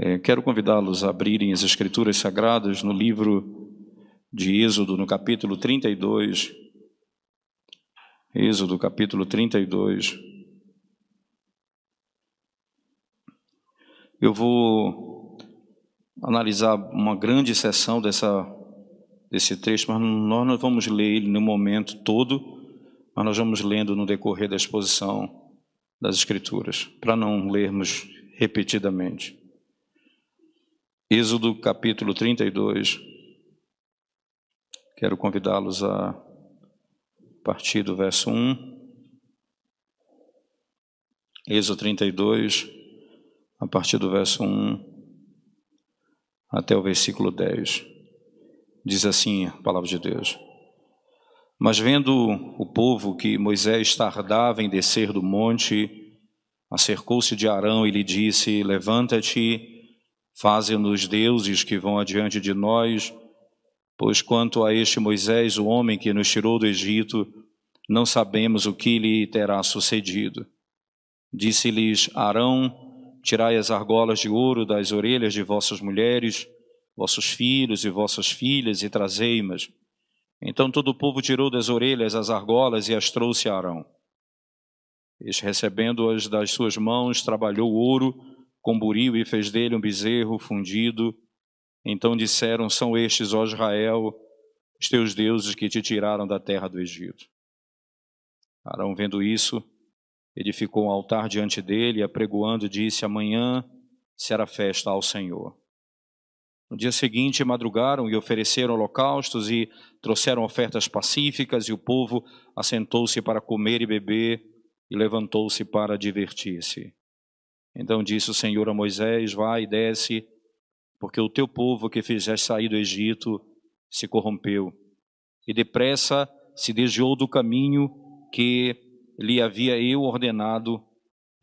É, quero convidá-los a abrirem as Escrituras Sagradas no livro de Êxodo, no capítulo 32. Êxodo, capítulo 32. Eu vou analisar uma grande seção dessa, desse texto, mas nós não vamos ler ele no momento todo, mas nós vamos lendo no decorrer da exposição das Escrituras, para não lermos repetidamente. Êxodo capítulo 32. Quero convidá-los a partir do verso 1. Êxodo 32, a partir do verso 1 até o versículo 10. Diz assim a palavra de Deus. Mas vendo o povo que Moisés tardava em descer do monte, acercou-se de Arão e lhe disse: Levanta-te Faze-nos deuses que vão adiante de nós, pois quanto a este Moisés, o homem que nos tirou do Egito, não sabemos o que lhe terá sucedido. Disse-lhes Arão: Tirai as argolas de ouro das orelhas de vossas mulheres, vossos filhos e vossas filhas, e trazei-mas. Então todo o povo tirou das orelhas as argolas e as trouxe a Arão. Este, recebendo-as das suas mãos, trabalhou o ouro com buril e fez dele um bezerro fundido. Então disseram: São estes, ó Israel, os teus deuses que te tiraram da terra do Egito. Arão, vendo isso, edificou um altar diante dele, e apregoando, disse: Amanhã será festa ao Senhor. No dia seguinte, madrugaram e ofereceram holocaustos e trouxeram ofertas pacíficas, e o povo assentou-se para comer e beber, e levantou-se para divertir-se. Então disse o Senhor a Moisés: Vai e desce, porque o teu povo que fizeste sair do Egito se corrompeu. E depressa se desviou do caminho que lhe havia eu ordenado,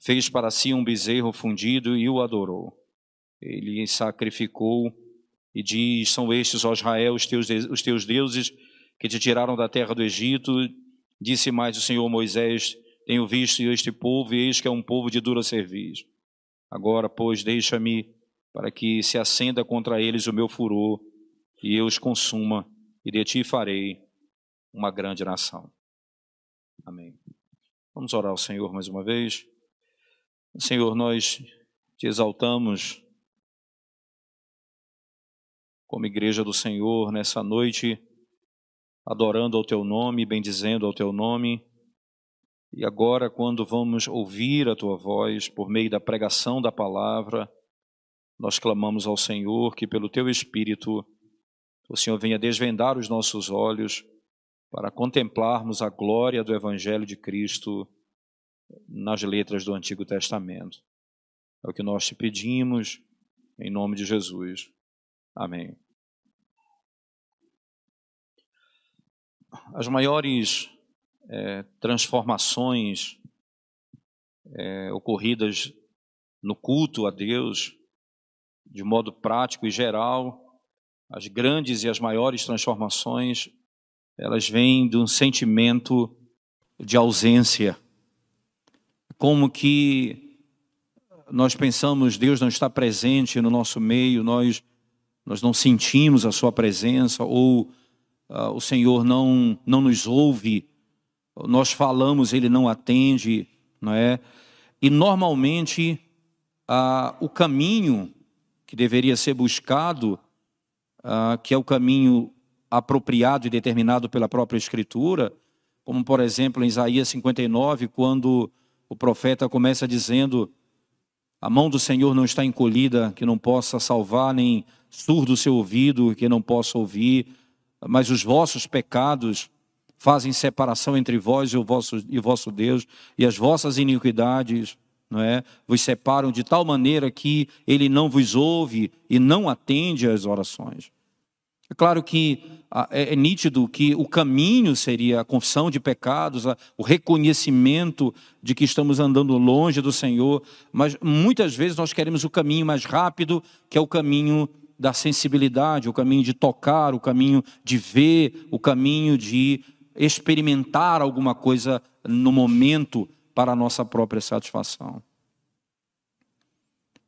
fez para si um bezerro fundido e o adorou. Ele sacrificou e diz: São estes, ó Israel, os teus, os teus deuses que te tiraram da terra do Egito. Disse mais o Senhor Moisés: Tenho visto este povo, e eis que é um povo de dura serviço. Agora, pois, deixa-me para que se acenda contra eles o meu furor e eu os consuma, e de ti farei uma grande nação. Amém. Vamos orar ao Senhor mais uma vez. Senhor, nós te exaltamos como igreja do Senhor nessa noite, adorando ao teu nome, bendizendo ao teu nome e agora, quando vamos ouvir a tua voz por meio da pregação da palavra, nós clamamos ao Senhor que, pelo teu Espírito, o Senhor venha desvendar os nossos olhos para contemplarmos a glória do Evangelho de Cristo nas letras do Antigo Testamento. É o que nós te pedimos, em nome de Jesus. Amém. As maiores é, transformações é, ocorridas no culto a Deus, de modo prático e geral, as grandes e as maiores transformações, elas vêm de um sentimento de ausência. Como que nós pensamos, Deus não está presente no nosso meio, nós, nós não sentimos a Sua presença, ou uh, o Senhor não, não nos ouve nós falamos, ele não atende, não é? E normalmente ah, o caminho que deveria ser buscado, ah, que é o caminho apropriado e determinado pela própria Escritura, como por exemplo em Isaías 59, quando o profeta começa dizendo: A mão do Senhor não está encolhida, que não possa salvar, nem surdo o seu ouvido, que não possa ouvir, mas os vossos pecados fazem separação entre vós e o vosso, e o vosso Deus, e as vossas iniquidades não é, vos separam de tal maneira que ele não vos ouve e não atende às orações. É claro que é, é nítido que o caminho seria a confissão de pecados, o reconhecimento de que estamos andando longe do Senhor, mas muitas vezes nós queremos o caminho mais rápido, que é o caminho da sensibilidade, o caminho de tocar, o caminho de ver, o caminho de experimentar alguma coisa no momento para a nossa própria satisfação.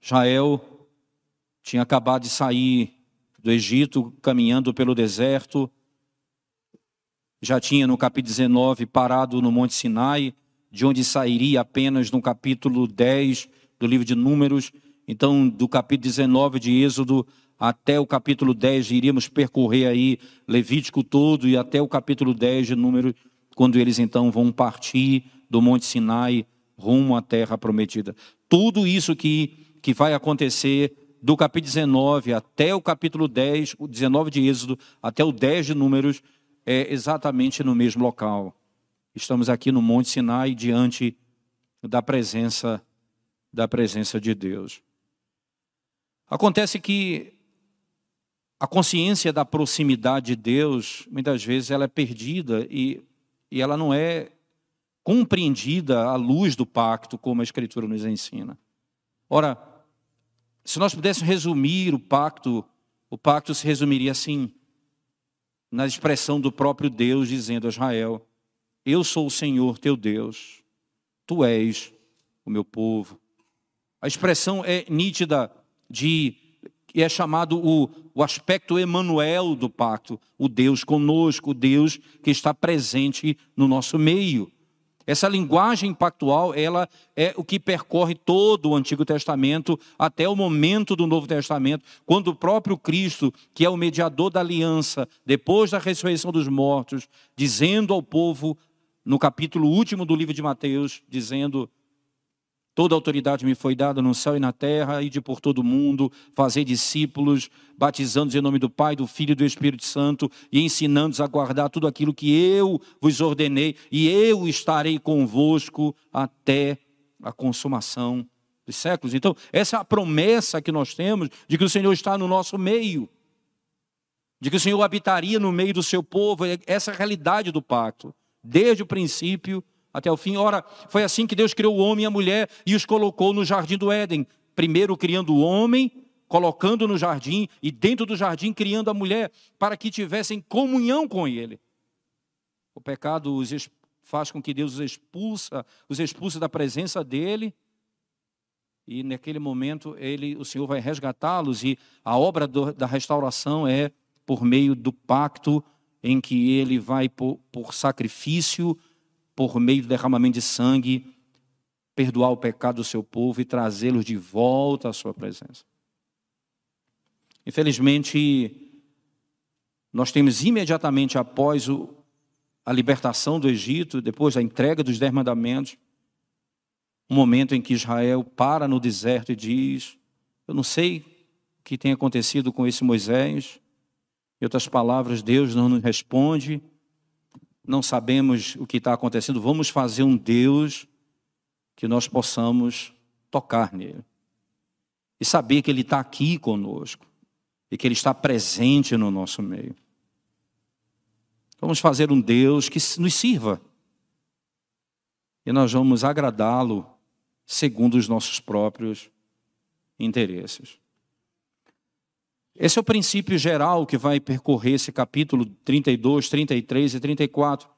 Israel tinha acabado de sair do Egito, caminhando pelo deserto, já tinha no capítulo 19 parado no Monte Sinai, de onde sairia apenas no capítulo 10 do livro de Números. Então, do capítulo 19 de Êxodo até o capítulo 10, iríamos percorrer aí Levítico todo e até o capítulo 10 de Números, quando eles então vão partir do Monte Sinai rumo à terra prometida. Tudo isso que, que vai acontecer do capítulo 19 até o capítulo 10, o 19 de Êxodo, até o 10 de Números, é exatamente no mesmo local. Estamos aqui no Monte Sinai diante da presença da presença de Deus. Acontece que a consciência da proximidade de Deus, muitas vezes ela é perdida e, e ela não é compreendida à luz do pacto, como a Escritura nos ensina. Ora, se nós pudéssemos resumir o pacto, o pacto se resumiria assim, na expressão do próprio Deus dizendo a Israel: Eu sou o Senhor teu Deus, tu és o meu povo. A expressão é nítida de que é chamado o, o aspecto Emanuel do pacto, o Deus conosco, o Deus que está presente no nosso meio. Essa linguagem pactual, ela é o que percorre todo o Antigo Testamento até o momento do Novo Testamento, quando o próprio Cristo, que é o mediador da aliança, depois da ressurreição dos mortos, dizendo ao povo, no capítulo último do livro de Mateus, dizendo: Toda autoridade me foi dada no céu e na terra, e de por todo o mundo, fazer discípulos, batizando-os em nome do Pai, do Filho e do Espírito Santo, e ensinando-os a guardar tudo aquilo que eu vos ordenei, e eu estarei convosco até a consumação dos séculos. Então, essa é a promessa que nós temos de que o Senhor está no nosso meio, de que o Senhor habitaria no meio do seu povo, essa é a realidade do pacto, desde o princípio até o fim. Ora, foi assim que Deus criou o homem e a mulher e os colocou no jardim do Éden. Primeiro criando o homem, colocando no jardim e dentro do jardim criando a mulher para que tivessem comunhão com ele. O pecado os faz com que Deus os expulsa, os expulsa da presença dele. E naquele momento ele, o Senhor vai resgatá-los e a obra do, da restauração é por meio do pacto em que ele vai por, por sacrifício por meio do derramamento de sangue, perdoar o pecado do seu povo e trazê-los de volta à sua presença. Infelizmente, nós temos imediatamente após o, a libertação do Egito, depois da entrega dos dez mandamentos, um momento em que Israel para no deserto e diz: Eu não sei o que tem acontecido com esse Moisés. Em outras palavras, Deus não nos responde não sabemos o que está acontecendo, vamos fazer um Deus que nós possamos tocar nele. E saber que ele está aqui conosco e que ele está presente no nosso meio. Vamos fazer um Deus que nos sirva. E nós vamos agradá-lo segundo os nossos próprios interesses. Esse é o princípio geral que vai percorrer esse capítulo 32, 33 e 34.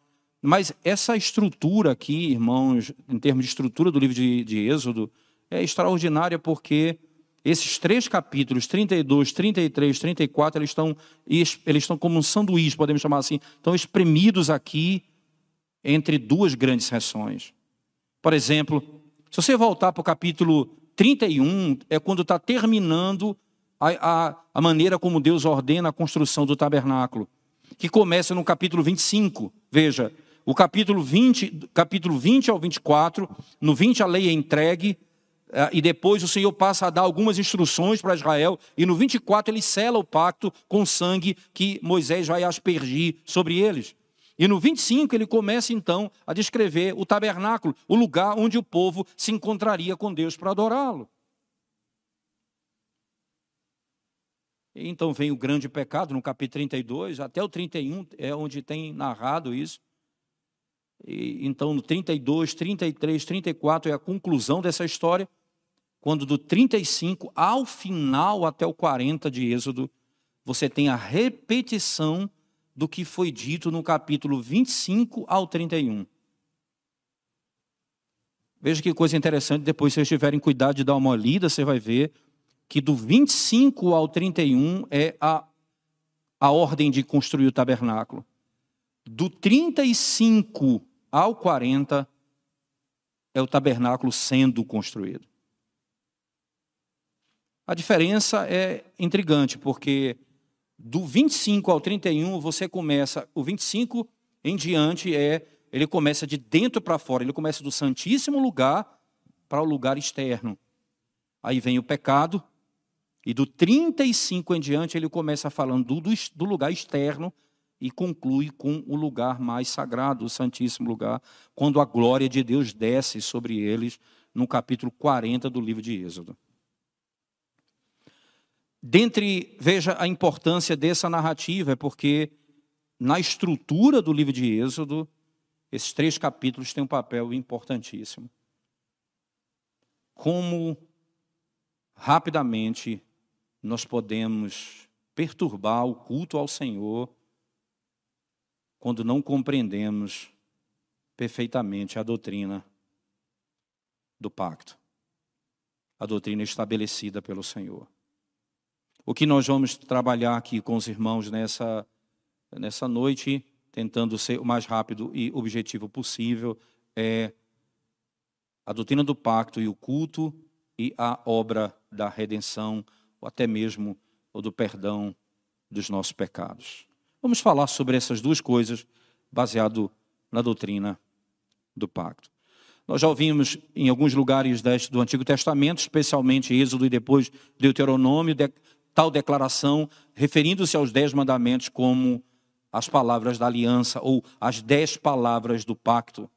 Mas essa estrutura aqui, irmãos, em termos de estrutura do livro de, de Êxodo, é extraordinária porque esses três capítulos, 32, 33, 34, eles estão, eles estão como um sanduíche, podemos chamar assim, estão espremidos aqui entre duas grandes sessões. Por exemplo, se você voltar para o capítulo 31, é quando está terminando a, a, a maneira como Deus ordena a construção do tabernáculo, que começa no capítulo 25. Veja, o capítulo 20, capítulo 20 ao 24, no 20 a lei é entregue, eh, e depois o Senhor passa a dar algumas instruções para Israel, e no 24 ele sela o pacto com sangue que Moisés vai aspergir sobre eles. E no 25 ele começa então a descrever o tabernáculo, o lugar onde o povo se encontraria com Deus para adorá-lo. Então vem o grande pecado no capítulo 32, até o 31 é onde tem narrado isso. E, então no 32, 33, 34 é a conclusão dessa história, quando do 35 ao final até o 40 de Êxodo, você tem a repetição do que foi dito no capítulo 25 ao 31. Veja que coisa interessante, depois se vocês tiverem cuidado de dar uma lida, você vai ver que do 25 ao 31 é a, a ordem de construir o tabernáculo. Do 35 ao 40 é o tabernáculo sendo construído. A diferença é intrigante, porque do 25 ao 31 você começa, o 25 em diante é, ele começa de dentro para fora, ele começa do santíssimo lugar para o lugar externo. Aí vem o pecado, e do 35 em diante ele começa falando do, do lugar externo e conclui com o lugar mais sagrado, o Santíssimo Lugar, quando a glória de Deus desce sobre eles, no capítulo 40 do livro de Êxodo. Dentre, veja a importância dessa narrativa, é porque na estrutura do livro de Êxodo, esses três capítulos têm um papel importantíssimo. Como rapidamente nós podemos perturbar o culto ao Senhor quando não compreendemos perfeitamente a doutrina do pacto, a doutrina estabelecida pelo Senhor. O que nós vamos trabalhar aqui com os irmãos nessa, nessa noite, tentando ser o mais rápido e objetivo possível, é a doutrina do pacto e o culto e a obra da redenção, ou até mesmo o do perdão dos nossos pecados. Vamos falar sobre essas duas coisas baseado na doutrina do pacto. Nós já ouvimos em alguns lugares do Antigo Testamento, especialmente Êxodo e depois Deuteronômio, de, tal declaração referindo-se aos dez mandamentos como as palavras da aliança ou as dez palavras do pacto.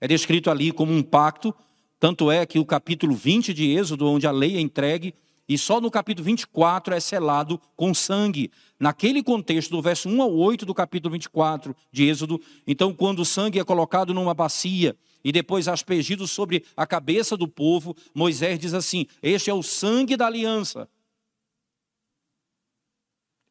É descrito ali como um pacto, tanto é que o capítulo 20 de Êxodo, onde a lei é entregue, e só no capítulo 24 é selado com sangue. Naquele contexto, do verso 1 ao 8 do capítulo 24 de Êxodo, então, quando o sangue é colocado numa bacia e depois aspergido sobre a cabeça do povo, Moisés diz assim: Este é o sangue da aliança.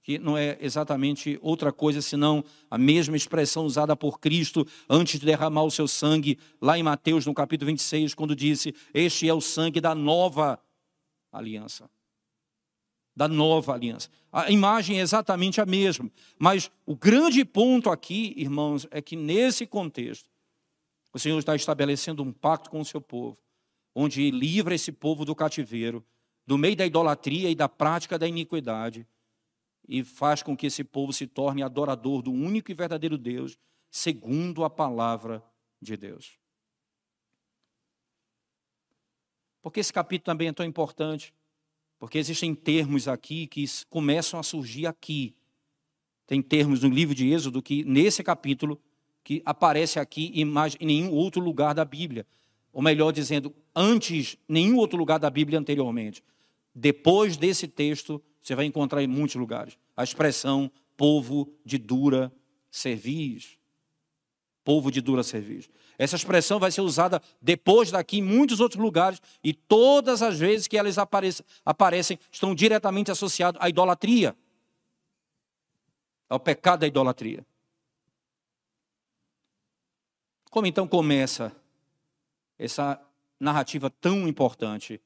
Que não é exatamente outra coisa senão a mesma expressão usada por Cristo antes de derramar o seu sangue, lá em Mateus, no capítulo 26, quando disse: Este é o sangue da nova aliança. Da nova aliança. A imagem é exatamente a mesma. Mas o grande ponto aqui, irmãos, é que nesse contexto, o Senhor está estabelecendo um pacto com o seu povo, onde livra esse povo do cativeiro, do meio da idolatria e da prática da iniquidade, e faz com que esse povo se torne adorador do único e verdadeiro Deus, segundo a palavra de Deus. Porque esse capítulo também é tão importante? Porque existem termos aqui que começam a surgir aqui. Tem termos no livro de Êxodo que, nesse capítulo, que aparece aqui em, nenhum outro lugar da Bíblia. Ou melhor dizendo, antes, nenhum outro lugar da Bíblia anteriormente. Depois desse texto, você vai encontrar em muitos lugares a expressão povo de dura cerviz povo de dura serviço. Essa expressão vai ser usada depois daqui em muitos outros lugares e todas as vezes que elas aparecem, aparecem estão diretamente associadas à idolatria, ao pecado da idolatria. Como então começa essa narrativa tão importante,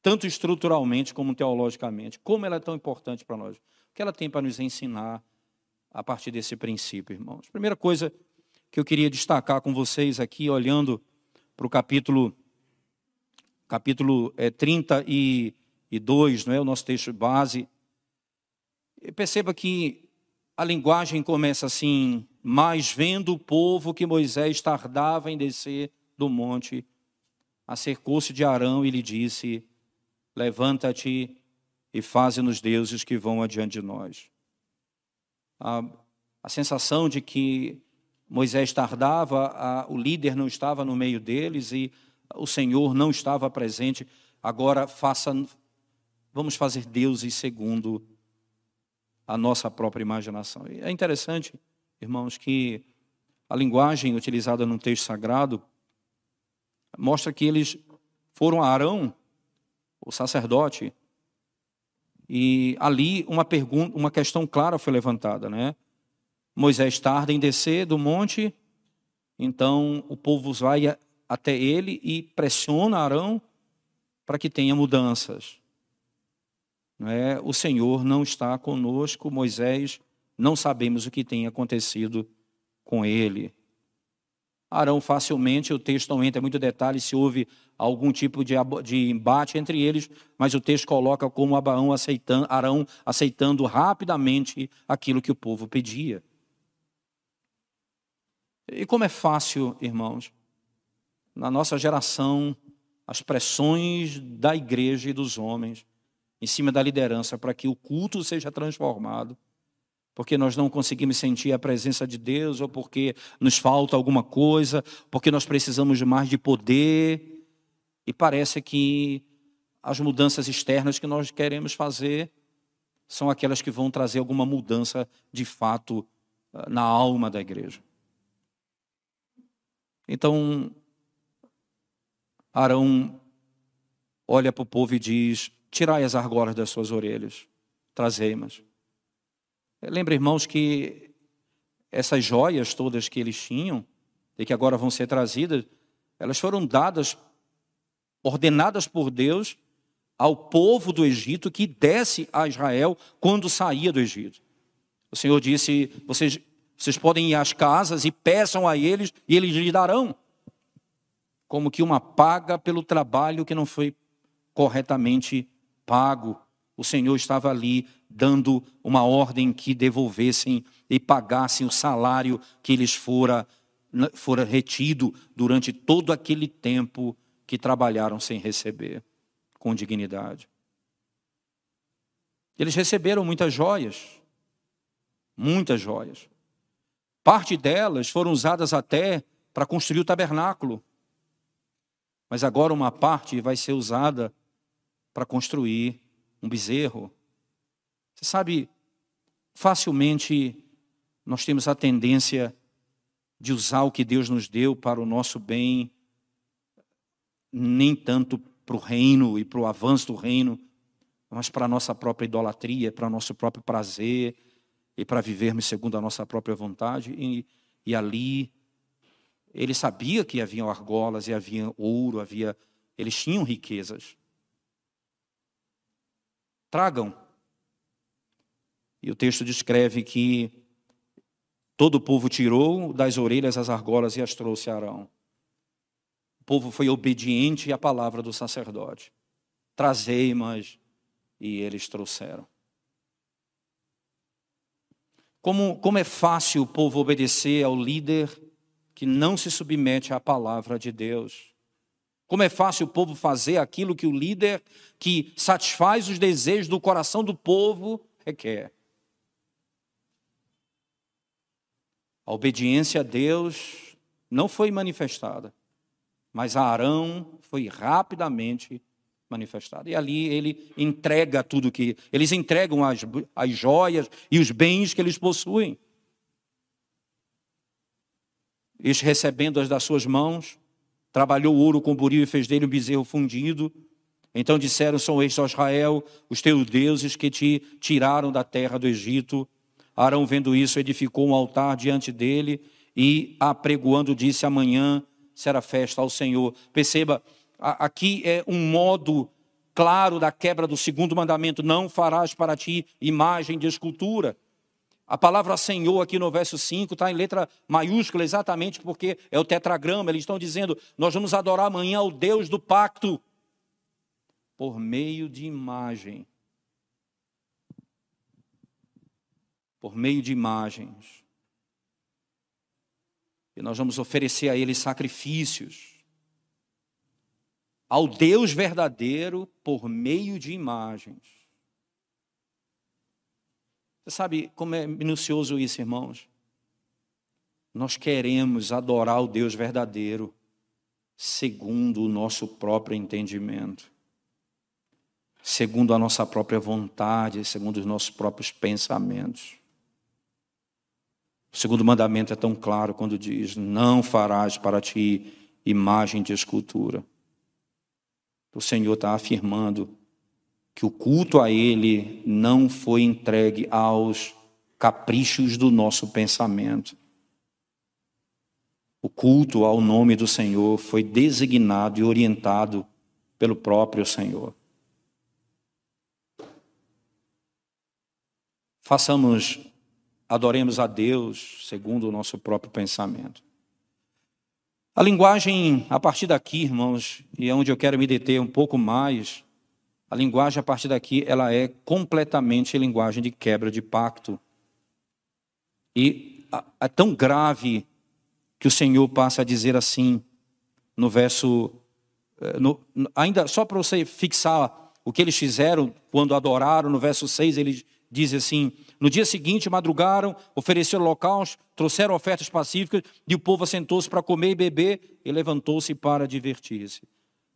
tanto estruturalmente como teologicamente? Como ela é tão importante para nós? O que ela tem para nos ensinar a partir desse princípio, irmãos? Primeira coisa que eu queria destacar com vocês aqui, olhando para o capítulo, capítulo é, 32, não é? o nosso texto base. Perceba que a linguagem começa assim: Mas vendo o povo que Moisés tardava em descer do monte, acercou-se de Arão e lhe disse: Levanta-te e faze-nos deuses que vão adiante de nós. A, a sensação de que Moisés tardava, a, o líder não estava no meio deles e o Senhor não estava presente. Agora faça, vamos fazer deuses segundo a nossa própria imaginação. é interessante, irmãos, que a linguagem utilizada no texto sagrado mostra que eles foram a Arão, o sacerdote, e ali uma pergunta, uma questão clara foi levantada, né? Moisés tarda em descer do monte, então o povo vai até ele e pressiona Arão para que tenha mudanças. Não é? O Senhor não está conosco, Moisés, não sabemos o que tem acontecido com ele. Arão facilmente, o texto não entra em muito detalhe se houve algum tipo de, de embate entre eles, mas o texto coloca como Abraão aceitando, Arão aceitando rapidamente aquilo que o povo pedia. E como é fácil, irmãos, na nossa geração, as pressões da igreja e dos homens em cima da liderança para que o culto seja transformado, porque nós não conseguimos sentir a presença de Deus, ou porque nos falta alguma coisa, porque nós precisamos de mais de poder, e parece que as mudanças externas que nós queremos fazer são aquelas que vão trazer alguma mudança de fato ah, na alma da igreja. Então, Arão olha para o povo e diz: Tirai as argolas das suas orelhas, trazei-mas. Lembra, irmãos, que essas joias todas que eles tinham, e que agora vão ser trazidas, elas foram dadas, ordenadas por Deus ao povo do Egito que desce a Israel quando saía do Egito. O Senhor disse: vocês vocês podem ir às casas e peçam a eles e eles lhe darão. Como que uma paga pelo trabalho que não foi corretamente pago. O Senhor estava ali dando uma ordem que devolvessem e pagassem o salário que lhes fora, fora retido durante todo aquele tempo que trabalharam sem receber, com dignidade. Eles receberam muitas joias, muitas joias. Parte delas foram usadas até para construir o tabernáculo. Mas agora uma parte vai ser usada para construir um bezerro. Você sabe, facilmente nós temos a tendência de usar o que Deus nos deu para o nosso bem, nem tanto para o reino e para o avanço do reino, mas para a nossa própria idolatria, para o nosso próprio prazer, e para vivermos segundo a nossa própria vontade. E, e ali ele sabia que havia argolas e havia ouro, havia eles tinham riquezas. Tragam. E o texto descreve que todo o povo tirou das orelhas as argolas e as trouxe a Arão. O povo foi obediente à palavra do sacerdote. Trazei, mas e eles trouxeram. Como, como é fácil o povo obedecer ao líder que não se submete à palavra de Deus. Como é fácil o povo fazer aquilo que o líder que satisfaz os desejos do coração do povo requer. A obediência a Deus não foi manifestada, mas a Arão foi rapidamente manifestado. E ali ele entrega tudo que. Eles entregam as, as joias e os bens que eles possuem. Eles recebendo-as das suas mãos, trabalhou o ouro com buril e fez dele um bezerro fundido. Então disseram: São estes, ó Israel, os teus deuses que te tiraram da terra do Egito. Arão, vendo isso, edificou um altar diante dele e, apregoando, disse: Amanhã será festa ao Senhor. Perceba, aqui é um modo claro da quebra do segundo mandamento: não farás para ti imagem de escultura. A palavra Senhor aqui no verso 5 está em letra maiúscula exatamente porque é o tetragrama. Eles estão dizendo: nós vamos adorar amanhã o Deus do pacto por meio de imagem. Por meio de imagens. E nós vamos oferecer a Ele sacrifícios ao Deus verdadeiro por meio de imagens. Você sabe como é minucioso isso, irmãos? Nós queremos adorar o Deus verdadeiro segundo o nosso próprio entendimento, segundo a nossa própria vontade, segundo os nossos próprios pensamentos. O segundo mandamento é tão claro quando diz: Não farás para ti imagem de escultura o Senhor está afirmando que o culto a Ele não foi entregue aos caprichos do nosso pensamento. O culto ao nome do Senhor foi designado e orientado pelo próprio Senhor. façamos, adoremos a Deus segundo o nosso próprio pensamento. A linguagem, a partir daqui, irmãos, e é onde eu quero me deter um pouco mais, a linguagem, a partir daqui, ela é completamente linguagem de quebra de pacto. E é tão grave que o Senhor passa a dizer assim, no verso. Eh, no, ainda só para você fixar o que eles fizeram quando adoraram, no verso 6, ele diz assim: No dia seguinte, madrugaram, ofereceram holocausto, trouxeram ofertas pacíficas, e o povo assentou-se para comer e beber, e levantou-se para divertir-se.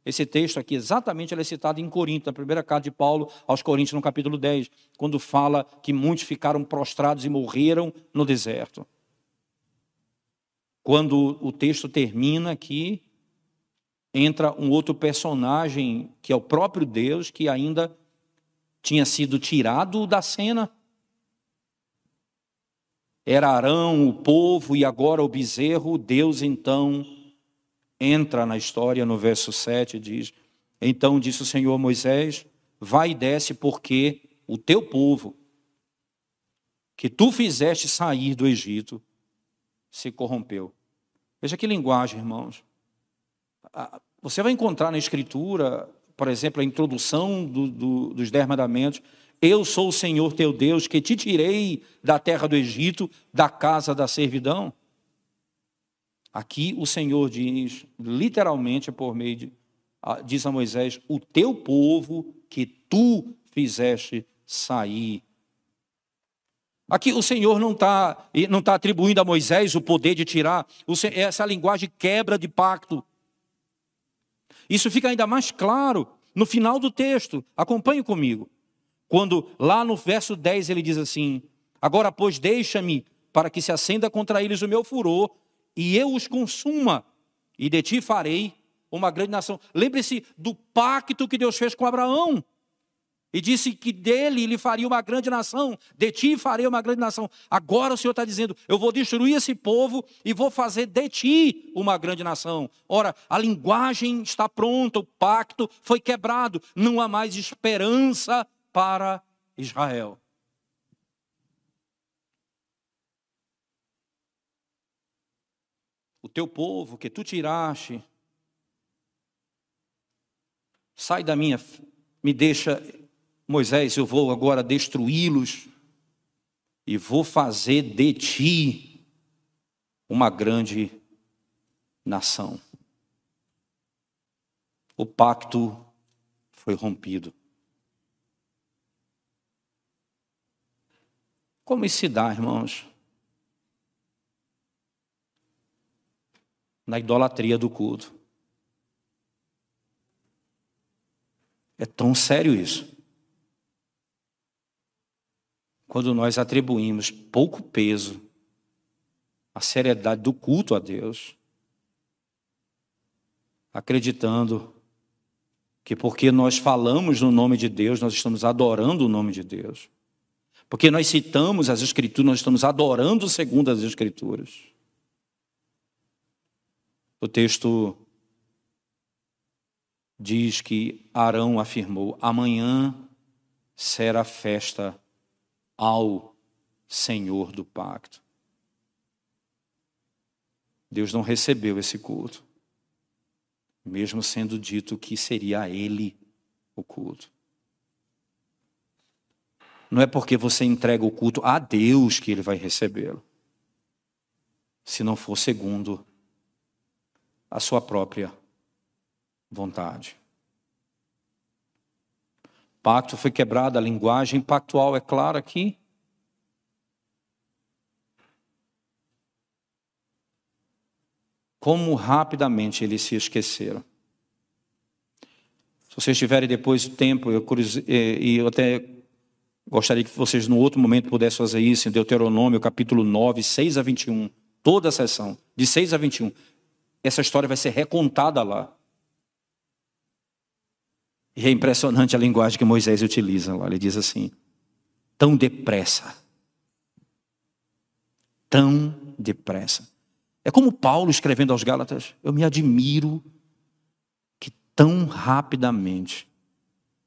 Esse texto aqui, exatamente, ele é citado em Corinto, na primeira carta de Paulo aos Coríntios, no capítulo 10, quando fala que muitos ficaram prostrados e morreram no deserto. Quando o texto termina aqui, entra um outro personagem, que é o próprio Deus, que ainda tinha sido tirado da cena. Era Arão, o povo, e agora o bezerro. Deus então entra na história no verso 7 diz: Então disse o Senhor Moisés: Vai e desce, porque o teu povo, que tu fizeste sair do Egito, se corrompeu. Veja que linguagem, irmãos. Você vai encontrar na Escritura, por exemplo, a introdução do, do, dos Dez Mandamentos. Eu sou o Senhor teu Deus, que te tirei da terra do Egito, da casa da servidão. Aqui o Senhor diz, literalmente por meio de, diz a Moisés, o teu povo que tu fizeste sair. Aqui o Senhor não está não tá atribuindo a Moisés o poder de tirar, essa linguagem quebra de pacto. Isso fica ainda mais claro no final do texto, acompanhe comigo. Quando lá no verso 10 ele diz assim: Agora, pois, deixa-me para que se acenda contra eles o meu furor e eu os consuma, e de ti farei uma grande nação. Lembre-se do pacto que Deus fez com Abraão. E disse que dele ele faria uma grande nação, de ti farei uma grande nação. Agora o Senhor está dizendo: eu vou destruir esse povo e vou fazer de ti uma grande nação. Ora, a linguagem está pronta, o pacto foi quebrado, não há mais esperança para Israel. o teu povo que tu tiraste, sai da minha, me deixa, Moisés, eu vou agora destruí-los e vou fazer de ti uma grande nação. O pacto foi rompido. Como isso se dá, irmãos? na idolatria do culto. É tão sério isso. Quando nós atribuímos pouco peso à seriedade do culto a Deus, acreditando que porque nós falamos no nome de Deus, nós estamos adorando o nome de Deus. Porque nós citamos as Escrituras, nós estamos adorando segundo as Escrituras. O texto diz que Arão afirmou: amanhã será festa ao Senhor do pacto. Deus não recebeu esse culto, mesmo sendo dito que seria a Ele o culto. Não é porque você entrega o culto a Deus que Ele vai recebê-lo, se não for segundo a sua própria vontade. Pacto foi quebrado, a linguagem pactual é clara aqui. Como rapidamente eles se esqueceram. Se vocês tiverem depois tempo, eu, e eu até gostaria que vocês, no outro momento, pudessem fazer isso em Deuteronômio, capítulo 9, 6 a 21. Toda a sessão, de 6 a 21 essa história vai ser recontada lá. E é impressionante a linguagem que Moisés utiliza lá. Ele diz assim: tão depressa. Tão depressa. É como Paulo escrevendo aos Gálatas: eu me admiro que tão rapidamente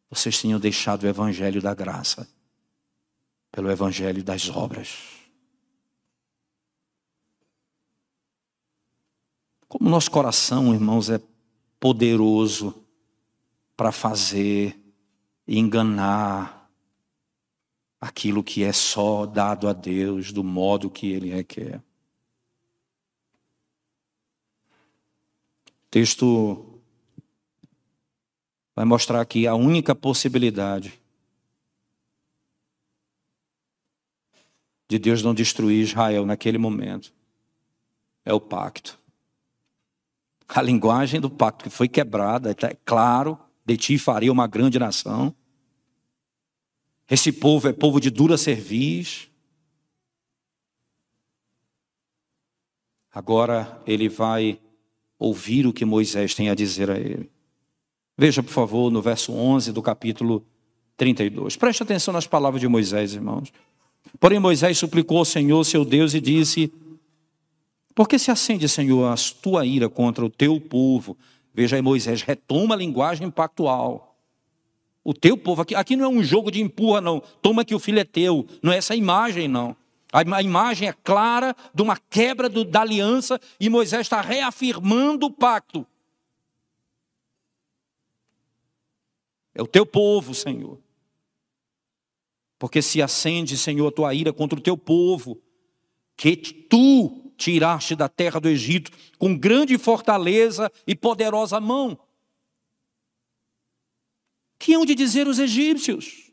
vocês tenham deixado o evangelho da graça pelo evangelho das obras. Como nosso coração, irmãos, é poderoso para fazer e enganar aquilo que é só dado a Deus do modo que Ele requer. O texto vai mostrar aqui a única possibilidade de Deus não destruir Israel naquele momento é o pacto. A linguagem do pacto que foi quebrada, é claro, de ti faria uma grande nação. Esse povo é povo de dura cerviz. Agora ele vai ouvir o que Moisés tem a dizer a ele. Veja, por favor, no verso 11 do capítulo 32. Preste atenção nas palavras de Moisés, irmãos. Porém, Moisés suplicou ao Senhor, seu Deus, e disse: Por que se acende, Senhor, a tua ira contra o teu povo? Veja aí, Moisés retoma a linguagem pactual. O teu povo, aqui, aqui não é um jogo de empurra, não. Toma que o filho é teu. Não é essa imagem, não. A, imagem é clara de uma quebra do, da aliança e Moisés está reafirmando o pacto. É o teu povo, Senhor. Porque se acende, Senhor, a tua ira contra o teu povo, que tu tiraste da terra do Egito com grande fortaleza e poderosa mão. Que hão de dizer os egípcios?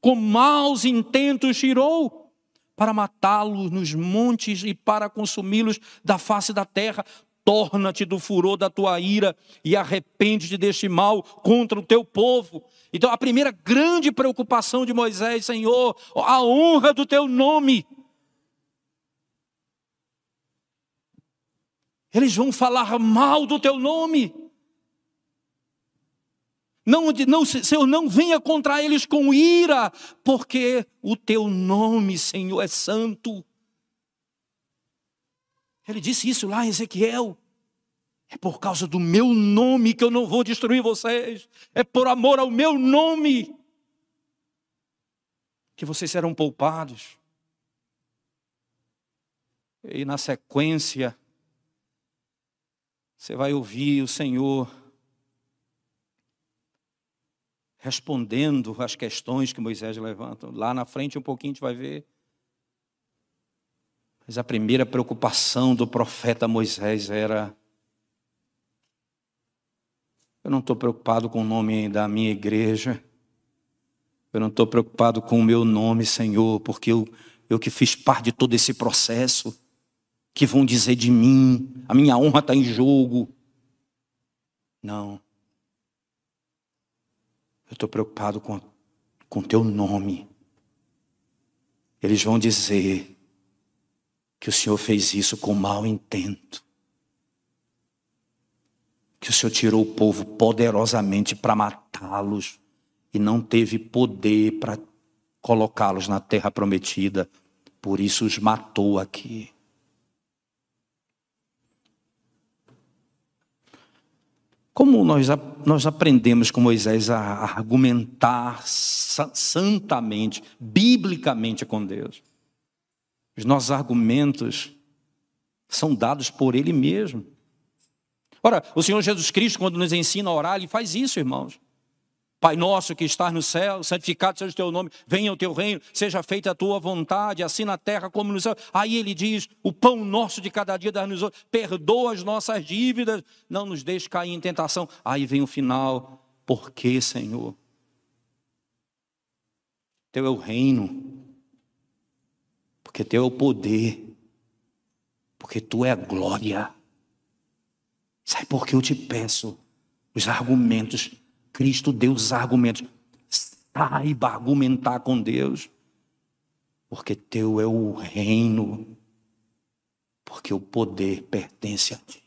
Com maus intentos tirou para matá-los nos montes e para consumi-los da face da terra. Torna-te do furor da tua ira e arrepende-te deste mal contra o teu povo. Então, a primeira grande preocupação de Moisés, Senhor, a honra do teu nome. Eles vão falar mal do teu nome. Não, não, Senhor, não venha contra eles com ira, porque o teu nome, Senhor, é santo. Ele disse isso lá em Ezequiel. É por causa do meu nome que eu não vou destruir vocês. É por amor ao meu nome que vocês serão poupados. E na sequência, você vai ouvir o Senhor respondendo às questões que Moisés levanta. Lá na frente, um pouquinho, a gente vai ver. Mas a primeira preocupação do profeta Moisés era: eu não estou preocupado com o nome da minha igreja, eu não estou preocupado com o meu nome, Senhor, porque eu, eu que fiz parte de todo esse processo, que vão dizer de mim, a minha honra está em jogo. Não. Eu estou preocupado com o teu nome. Eles vão dizer que o Senhor fez isso com mau intento. Que o Senhor tirou o povo poderosamente para matá-los e não teve poder para colocá-los na terra prometida. Por isso os matou aqui. Como nós, nós aprendemos com Moisés a argumentar santamente, biblicamente com Deus? Os nossos argumentos são dados por Ele mesmo. Ora, o Senhor Jesus Cristo, quando nos ensina a orar, Ele faz isso, irmãos. Pai nosso que estás no céu, santificado seja o teu nome, venha o teu reino, seja feita a tua vontade, assim na terra como no céu. Aí ele diz: o pão nosso de cada dia dá-nos hoje, perdoa as nossas dívidas, não nos deixe cair em tentação. Aí vem o final: por que, Senhor? Teu é o reino, porque teu é o poder, porque tu é a glória. Sabe por que eu te peço os argumentos Cristo deu os argumentos. Saiba argumentar com Deus, porque teu é o reino, porque o poder pertence a ti,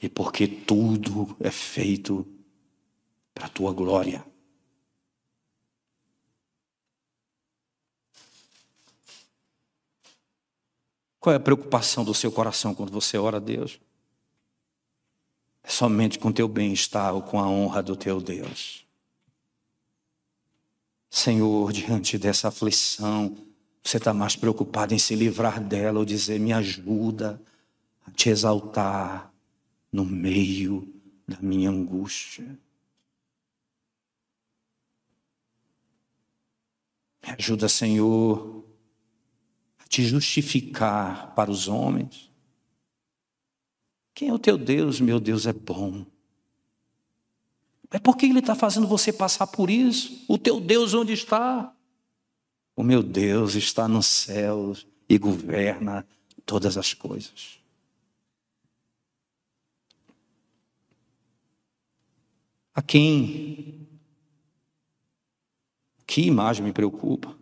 e porque tudo é feito para a tua glória. Qual é a preocupação do seu coração quando você ora a Deus? Somente com teu bem-estar ou com a honra do teu Deus. Senhor, diante dessa aflição, você está mais preocupado em se livrar dela ou dizer: me ajuda a te exaltar no meio da minha angústia. Me ajuda, Senhor, a te justificar para os homens. Quem é o teu Deus? Meu Deus é bom. É porque Ele está fazendo você passar por isso. O teu Deus onde está? O meu Deus está nos céus e governa todas as coisas. A quem? Que imagem me preocupa?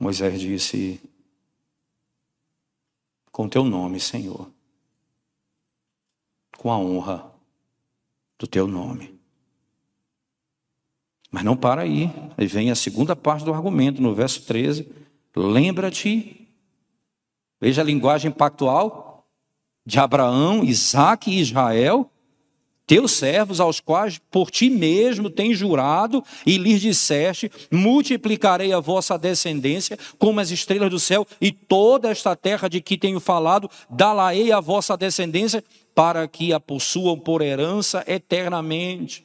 Moisés disse: Com teu nome, Senhor, com a honra do teu nome. Mas não para aí. Aí vem a segunda parte do argumento, no verso 13. Lembra-te, veja a linguagem pactual de Abraão, Isaac e Israel, teus servos, aos quais por ti mesmo tens jurado, e lhes disseste: multiplicarei a vossa descendência como as estrelas do céu, e toda esta terra de que tenho falado, dá-la-ei a vossa descendência, para que a possuam por herança eternamente.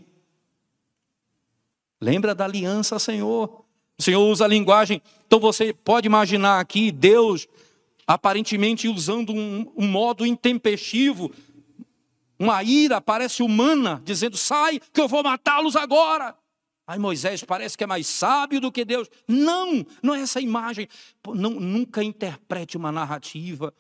Lembra da aliança, Senhor. O Senhor usa a linguagem. Então você pode imaginar aqui Deus aparentemente usando um, um modo intempestivo, uma ira parece humana, dizendo: sai, que eu vou matá-los agora. Aí Moisés parece que é mais sábio do que Deus. Não, não é essa imagem. Não, nunca interprete uma narrativa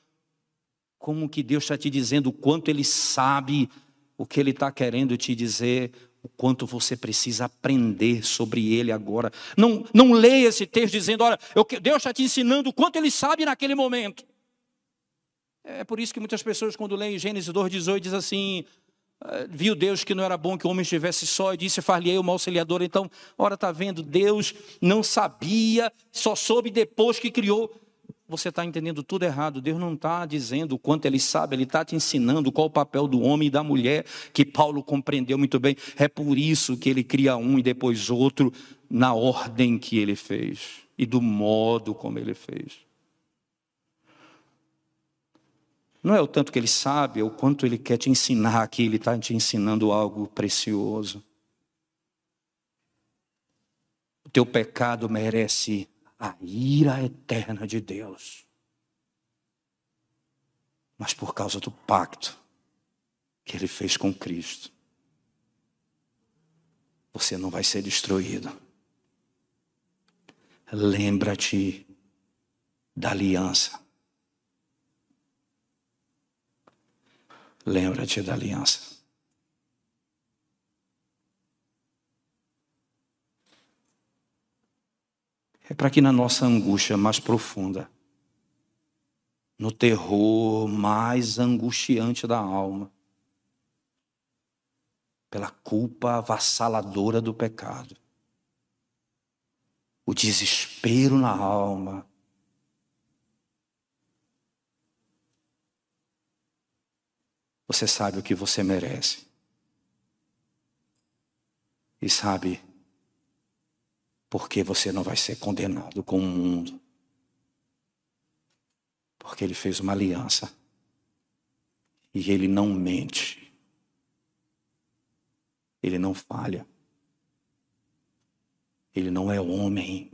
como que Deus está te dizendo o quanto Ele sabe o que Ele está querendo te dizer, o quanto você precisa aprender sobre ele agora. Não, não leia esse texto dizendo, olha, eu, Deus está te ensinando o quanto ele sabe naquele momento. É por isso que muitas pessoas, quando leem Gênesis 2,18, diz assim: ah, viu Deus que não era bom que o homem estivesse só e disse: Far-lhe-ei uma auxiliadora. Então, ora, está vendo, Deus não sabia, só soube depois que criou você está entendendo tudo errado. Deus não está dizendo o quanto Ele sabe, Ele está te ensinando qual o papel do homem e da mulher, que Paulo compreendeu muito bem. É por isso que Ele cria um e depois outro, na ordem que Ele fez e do modo como Ele fez. Não é o tanto que Ele sabe, é o quanto Ele quer te ensinar aqui, Ele está te ensinando algo precioso. O teu pecado merece a ira eterna de Deus. Mas por causa do pacto que ele fez com Cristo, você não vai ser destruído. Lembra-te da aliança. Lembra-te da aliança. é para que na nossa angústia mais profunda, no terror mais angustiante da alma, pela culpa avassaladora do pecado, o desespero na alma, você sabe o que você merece. E sabe porque você não vai ser condenado com o mundo. Porque ele fez uma aliança. E ele não mente. Ele não falha. Ele não é homem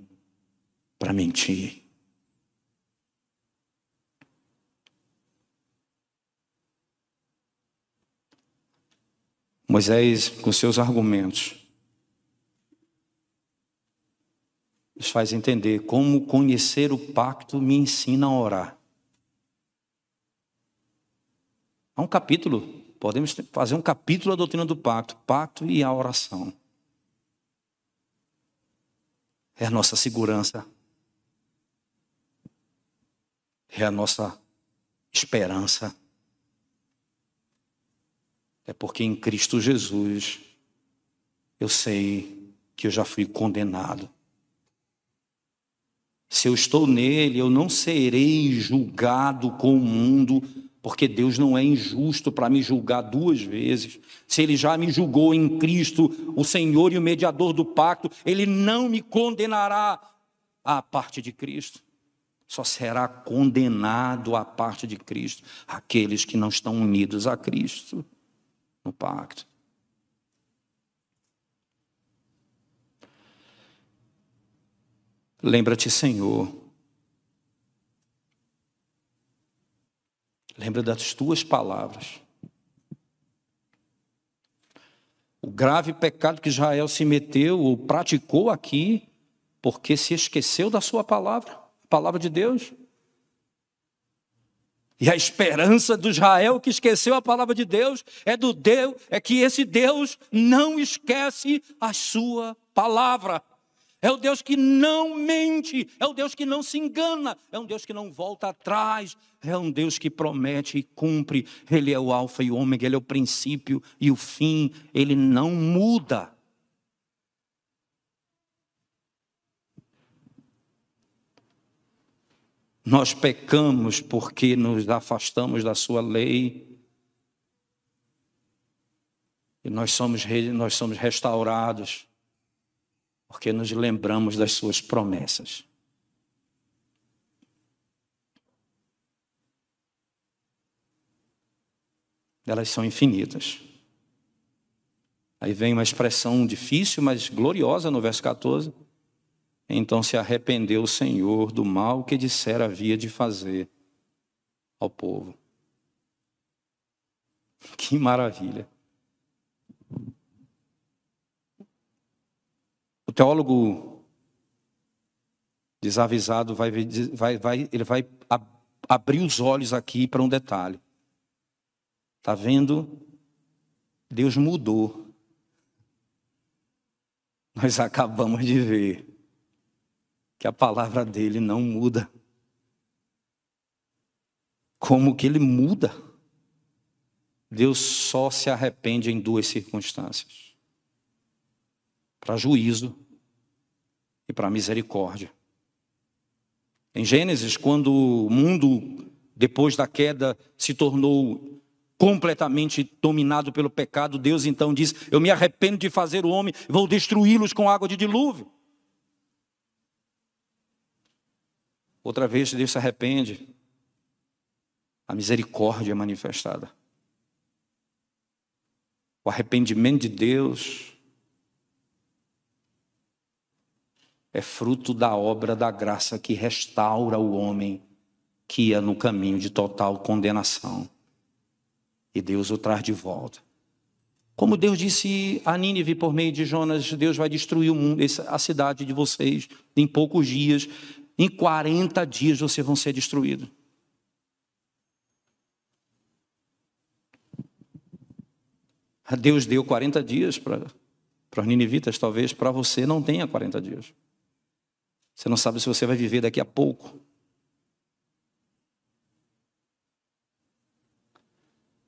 para mentir. Moisés, com seus argumentos, nos faz entender como conhecer o pacto me ensina a orar. Há um capítulo, podemos fazer um capítulo da doutrina do pacto, pacto e a oração. É a nossa segurança. É a nossa esperança. É porque em Cristo Jesus eu sei que eu já fui condenado se eu estou nele, eu não serei julgado com o mundo porque Deus não é injusto para me julgar duas vezes. Se Ele já me julgou em Cristo, o Senhor e o mediador do pacto, Ele não me condenará à parte de Cristo. Só será condenado à parte de Cristo aqueles que não estão unidos a Cristo no pacto. Lembra-te, Senhor, Lembra das tuas palavras. O grave pecado que Israel se meteu ou praticou aqui, porque se esqueceu da sua palavra, a palavra de Deus. E a esperança do Israel que esqueceu a palavra de Deus é do Deus, é que esse Deus não esquece a sua palavra. É o Deus que não mente, é o Deus que não se engana, é um Deus que não volta atrás, é um Deus que promete e cumpre. Ele é o Alfa e o Ômega, ele é o princípio e o fim, ele não muda. Nós pecamos porque nos afastamos da Sua lei. E nós somos, nós somos restaurados porque nos lembramos das suas promessas. Elas são infinitas. Aí vem uma expressão difícil, mas gloriosa no verso 14. Então se arrependeu o Senhor do mal que dissera havia de fazer ao povo. Que maravilha. O teólogo desavisado vai, vai, vai, ele vai abrir os olhos aqui para um detalhe. Está vendo? Deus mudou. Nós acabamos de ver que a palavra dele não muda. Como que ele muda? Deus só se arrepende em duas circunstâncias: para juízo e para misericórdia. Em Gênesis, quando o mundo, depois da queda, se tornou completamente dominado pelo pecado, Deus então diz: Eu me arrependo de fazer o homem, vou destruí-los com água de dilúvio. Outra vez Deus se arrepende, a misericórdia é manifestada. O arrependimento de Deus é fruto da obra da graça que restaura o homem que ia no caminho de total condenação. E Deus o traz de volta. Como Deus disse a Nínive por meio de Jonas, Deus vai destruir o mundo, a cidade de vocês em poucos dias. Em 40 dias vocês vão ser destruídos. Deus deu 40 dias para os ninivitas, talvez para você não tenha 40 dias. Você não sabe se você vai viver daqui a pouco.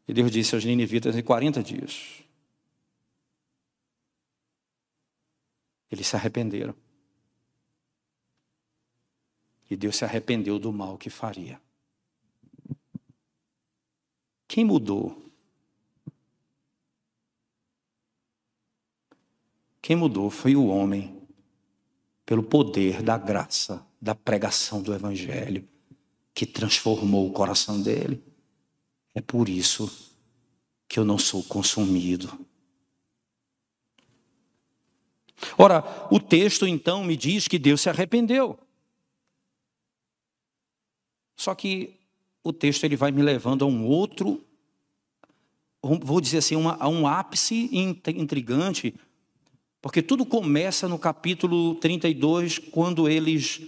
E Deus disse aos ninivitas em 40 dias. Eles se arrependeram. E Deus se arrependeu do mal que faria. Quem mudou? Quem mudou foi o homem pelo poder da graça, da pregação do Evangelho, que transformou o coração dele. É por isso que eu não sou consumido. Ora, o texto então me diz que Deus se arrependeu. Só que o texto ele vai me levando a um outro, vou dizer assim, uma, a um ápice intrigante porque tudo começa no capítulo 32, quando eles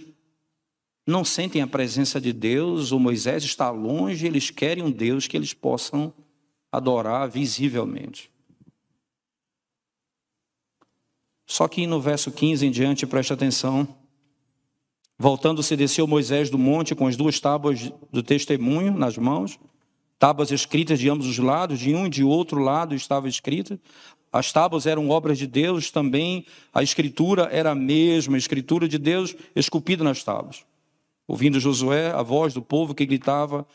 não sentem a presença de Deus, o Moisés está longe, eles querem um Deus que eles possam adorar visivelmente. Só que no verso 15 em diante, preste atenção. Voltando-se, desceu Moisés do monte com as duas tábuas do testemunho nas mãos, tábuas escritas de ambos os lados, de um e de outro lado estava escrita. As tábuas eram obras de Deus também, a escritura era a mesma, a escritura de Deus esculpida nas tábuas. Ouvindo Josué, a voz do povo que gritava,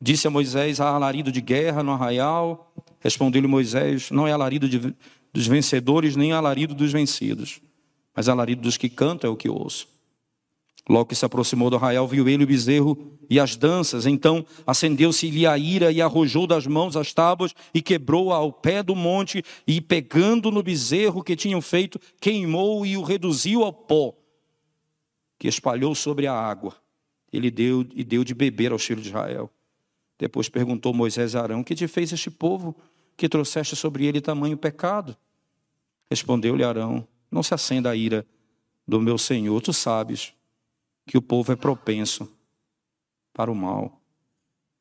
Disse a Moisés: há alarido de guerra no arraial. Respondeu-lhe Moisés: Não é alarido de, dos vencedores, nem alarido dos vencidos, mas alarido dos que cantam é o que ouço. Logo que se aproximou do arraial, viu ele o bezerro e as danças. Então acendeu-se-lhe a ira e arrojou das mãos as tábuas e quebrou ao pé do monte e, pegando no bezerro que tinham feito, queimou e o reduziu ao pó, que espalhou sobre a água. Ele deu e deu de beber aos filhos de Israel. Depois perguntou Moisés a Arão: Que te fez este povo que trouxeste sobre ele tamanho pecado? Respondeu-lhe Arão: Não se acenda a ira do meu senhor, tu sabes que o povo é propenso para o mal.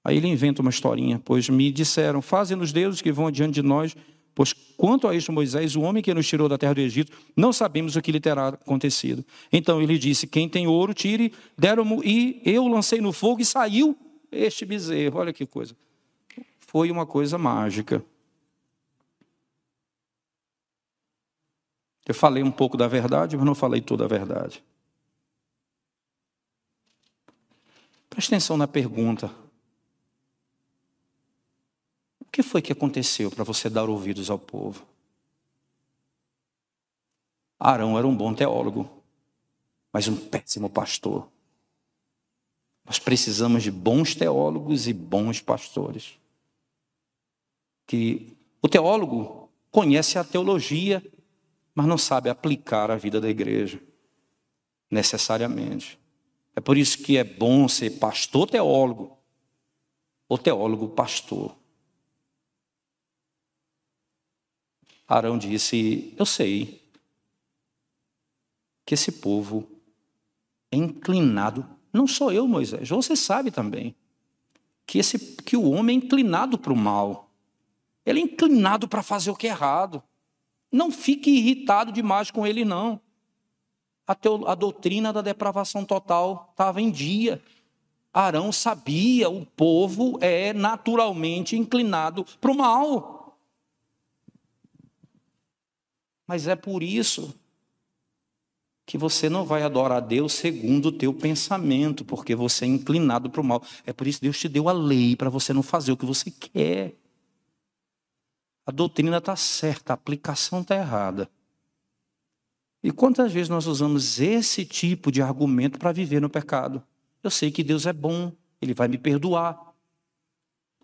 Aí ele inventa uma historinha, pois me disseram: Fazem-nos deuses que vão adiante de nós, pois quanto a este Moisés, o homem que nos tirou da terra do Egito, não sabemos o que lhe terá acontecido. Então ele disse: Quem tem ouro, tire, deram-me, e eu lancei no fogo e saiu este bezerro. Olha que coisa. Foi uma coisa mágica. Eu falei um pouco da verdade, mas não falei toda a verdade. Preste atenção na pergunta. O que foi que aconteceu para você dar ouvidos ao povo? Arão era um bom teólogo, mas um péssimo pastor. Nós precisamos de bons teólogos e bons pastores. Que o teólogo conhece a teologia, mas não sabe aplicar a vida da igreja necessariamente. É por isso que é bom ser pastor teólogo ou teólogo pastor. Arão disse: Eu sei que esse povo é inclinado, não sou eu, Moisés, você sabe também, que, esse, que o homem é inclinado para o mal, ele é inclinado para fazer o que é errado. Não fique irritado demais com ele, não a, teo, a doutrina da depravação total estava em dia. Arão sabia, o povo é naturalmente inclinado para o mal. Mas é por isso que você não vai adorar a Deus segundo o teu pensamento, porque você é inclinado para o mal. É por isso que Deus te deu a lei para você não fazer o que você quer. A doutrina está certa, a aplicação está errada. E quantas vezes nós usamos esse tipo de argumento para viver no pecado? Eu sei que Deus é bom, Ele vai me perdoar.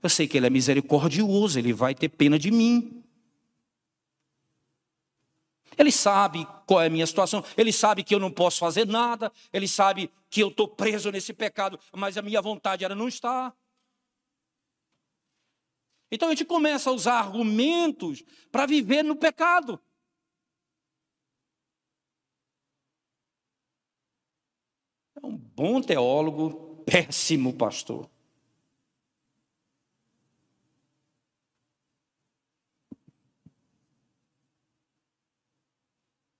Eu sei que Ele é misericordioso, Ele vai ter pena de mim. Ele sabe qual é a minha situação, ele sabe que eu não posso fazer nada, ele sabe que eu estou preso nesse pecado, mas a minha vontade era não estar. Então a gente começa a usar argumentos para viver no pecado. um bom teólogo, péssimo pastor.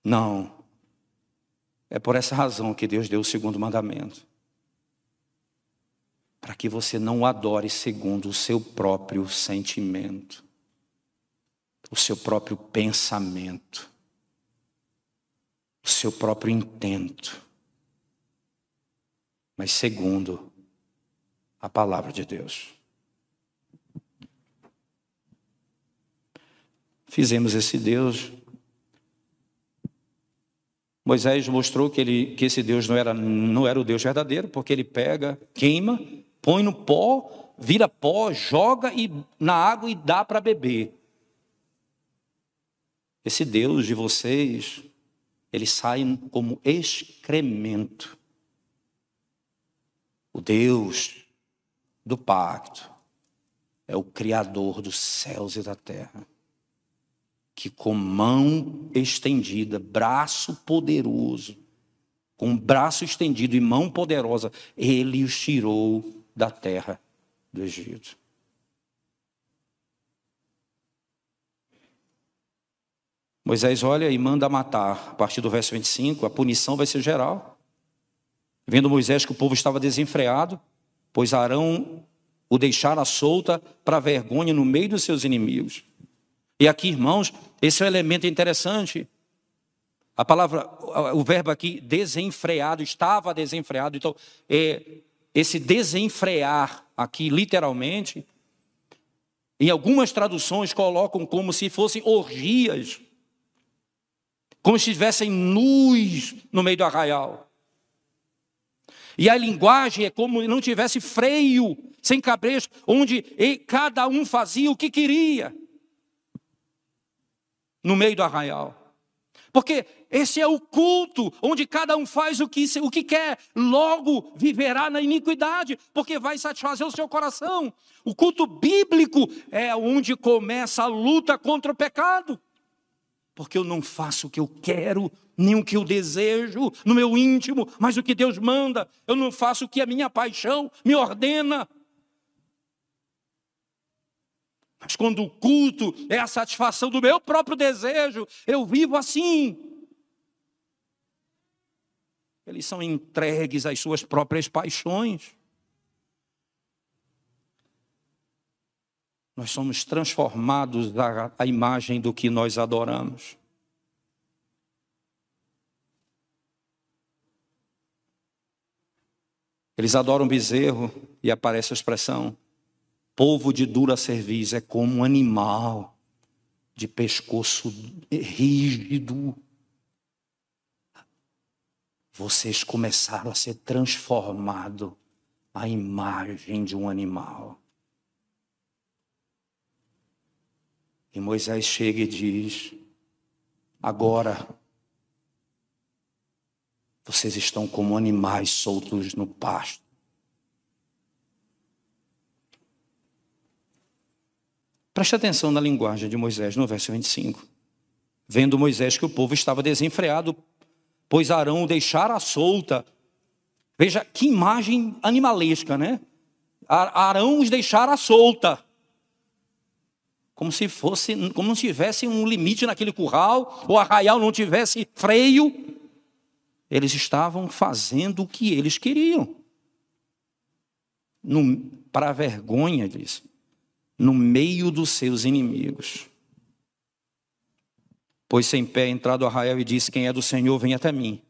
Não. É por essa razão que Deus deu o segundo mandamento. Para que você não adore segundo o seu próprio sentimento, o seu próprio pensamento, o seu próprio intento mas segundo a palavra de Deus. Fizemos esse Deus. Moisés mostrou que, ele, que esse Deus não era, não era o Deus verdadeiro, porque ele pega, queima, põe no pó, vira pó, joga e, na água e dá para beber. Esse Deus de vocês, ele sai como excremento. O Deus do pacto é o Criador dos céus e da terra, que com mão estendida, braço poderoso, com braço estendido e mão poderosa, ele os tirou da terra do Egito. Moisés olha e manda matar. A partir do verso 25, a punição vai ser geral. Vendo Moisés que o povo estava desenfreado, pois Arão o deixara solta para vergonha no meio dos seus inimigos. E aqui, irmãos, esse é um elemento interessante. A palavra, o verbo aqui, desenfreado, estava desenfreado. Então, é, esse desenfrear aqui, literalmente, em algumas traduções colocam como se fossem orgias, como se estivessem nus no meio do arraial. E a linguagem é como não tivesse freio, sem cabresto, onde cada um fazia o que queria no meio do arraial. Porque esse é o culto onde cada um faz o que, o que quer, logo viverá na iniquidade, porque vai satisfazer o seu coração. O culto bíblico é onde começa a luta contra o pecado. Porque eu não faço o que eu quero, nem o que eu desejo no meu íntimo, mas o que Deus manda. Eu não faço o que a minha paixão me ordena. Mas quando o culto é a satisfação do meu próprio desejo, eu vivo assim. Eles são entregues às suas próprias paixões. Nós somos transformados à, imagem do que nós adoramos. Eles adoram bezerro e aparece a expressão Povo de dura cerviz é como um animal de pescoço rígido. Vocês começaram a ser transformados à imagem de um animal. E Moisés chega e diz: Agora vocês estão como animais soltos no pasto. Preste atenção na linguagem de Moisés no verso 25. Vendo Moisés que o povo estava desenfreado, pois Arão o deixara solta. Veja que imagem animalesca, né? Arão os deixara solta. Como se fosse, como não tivesse um limite naquele curral, o arraial não tivesse freio. Eles estavam fazendo o que eles queriam. para vergonha, disse no meio dos seus inimigos. Pôs-se em pé, entrado a Rael e disse: Quem é do Senhor, vem até mim.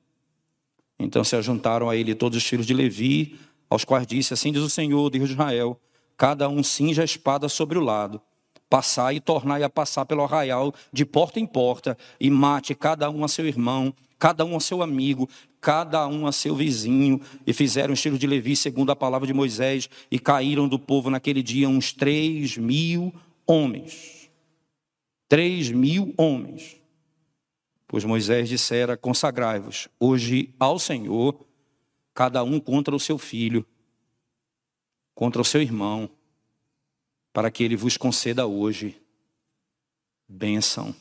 Então se ajuntaram a ele todos os filhos de Levi, aos quais disse: Assim diz o Senhor, Deus de Israel: Cada um cinja a espada sobre o lado, passai e tornai a passar pelo arraial de porta em porta, e mate cada um a seu irmão, cada um a seu amigo, cada um a seu vizinho, e fizeram o estilo de Levi segundo a palavra de Moisés, e caíram do povo naquele dia uns três mil homens. Três mil homens. Pois Moisés dissera: consagrai-vos hoje ao Senhor, cada um contra o seu filho, contra o seu irmão, para que ele vos conceda hoje bênção.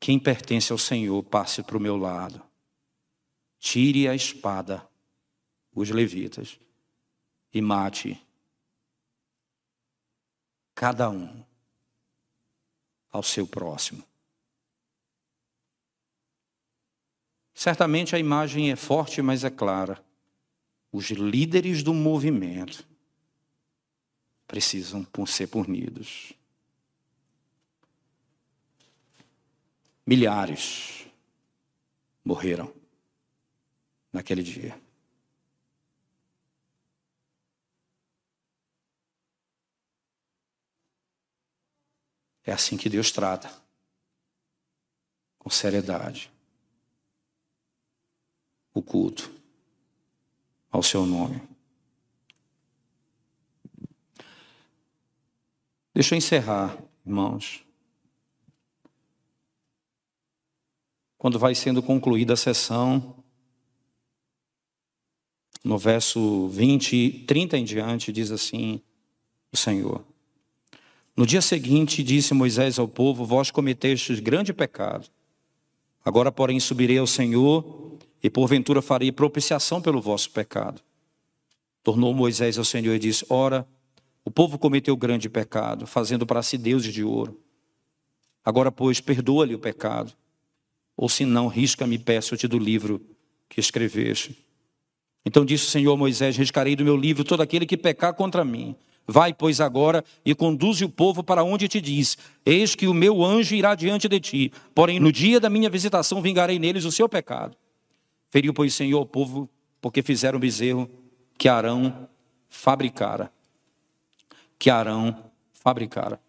Quem pertence ao Senhor, passe para o meu lado. Tire a espada, os levitas, e mate cada um ao seu próximo. Certamente a imagem é forte, mas é clara. Os líderes do movimento precisam ser punidos. Milhares morreram naquele dia. É assim que Deus trata, com seriedade, o culto ao seu nome. Deixa eu encerrar, irmãos. quando vai sendo concluída a sessão, no verso 20, 30 em diante, diz assim: o Senhor. No dia seguinte, disse Moisés ao povo: Vós cometestes grande pecado. Agora, porém, subirei ao Senhor e porventura farei propiciação pelo vosso pecado. Tornou Moisés ao Senhor e disse: Ora, o povo cometeu grande pecado, fazendo para si deuses de ouro. Agora, pois, perdoa-lhe o pecado ou se não, risca-me, peço-te do livro que escreveste. Então disse o Senhor Moisés: Riscarei do meu livro todo aquele que pecar contra mim. Vai, pois, agora e conduze o povo para onde te diz: Eis que o meu anjo irá diante de ti. Porém, no dia da minha visitação, vingarei neles o seu pecado. Feriu, pois, Senhor, o povo porque fizeram o bezerro que Arão fabricara. Que Arão fabricara.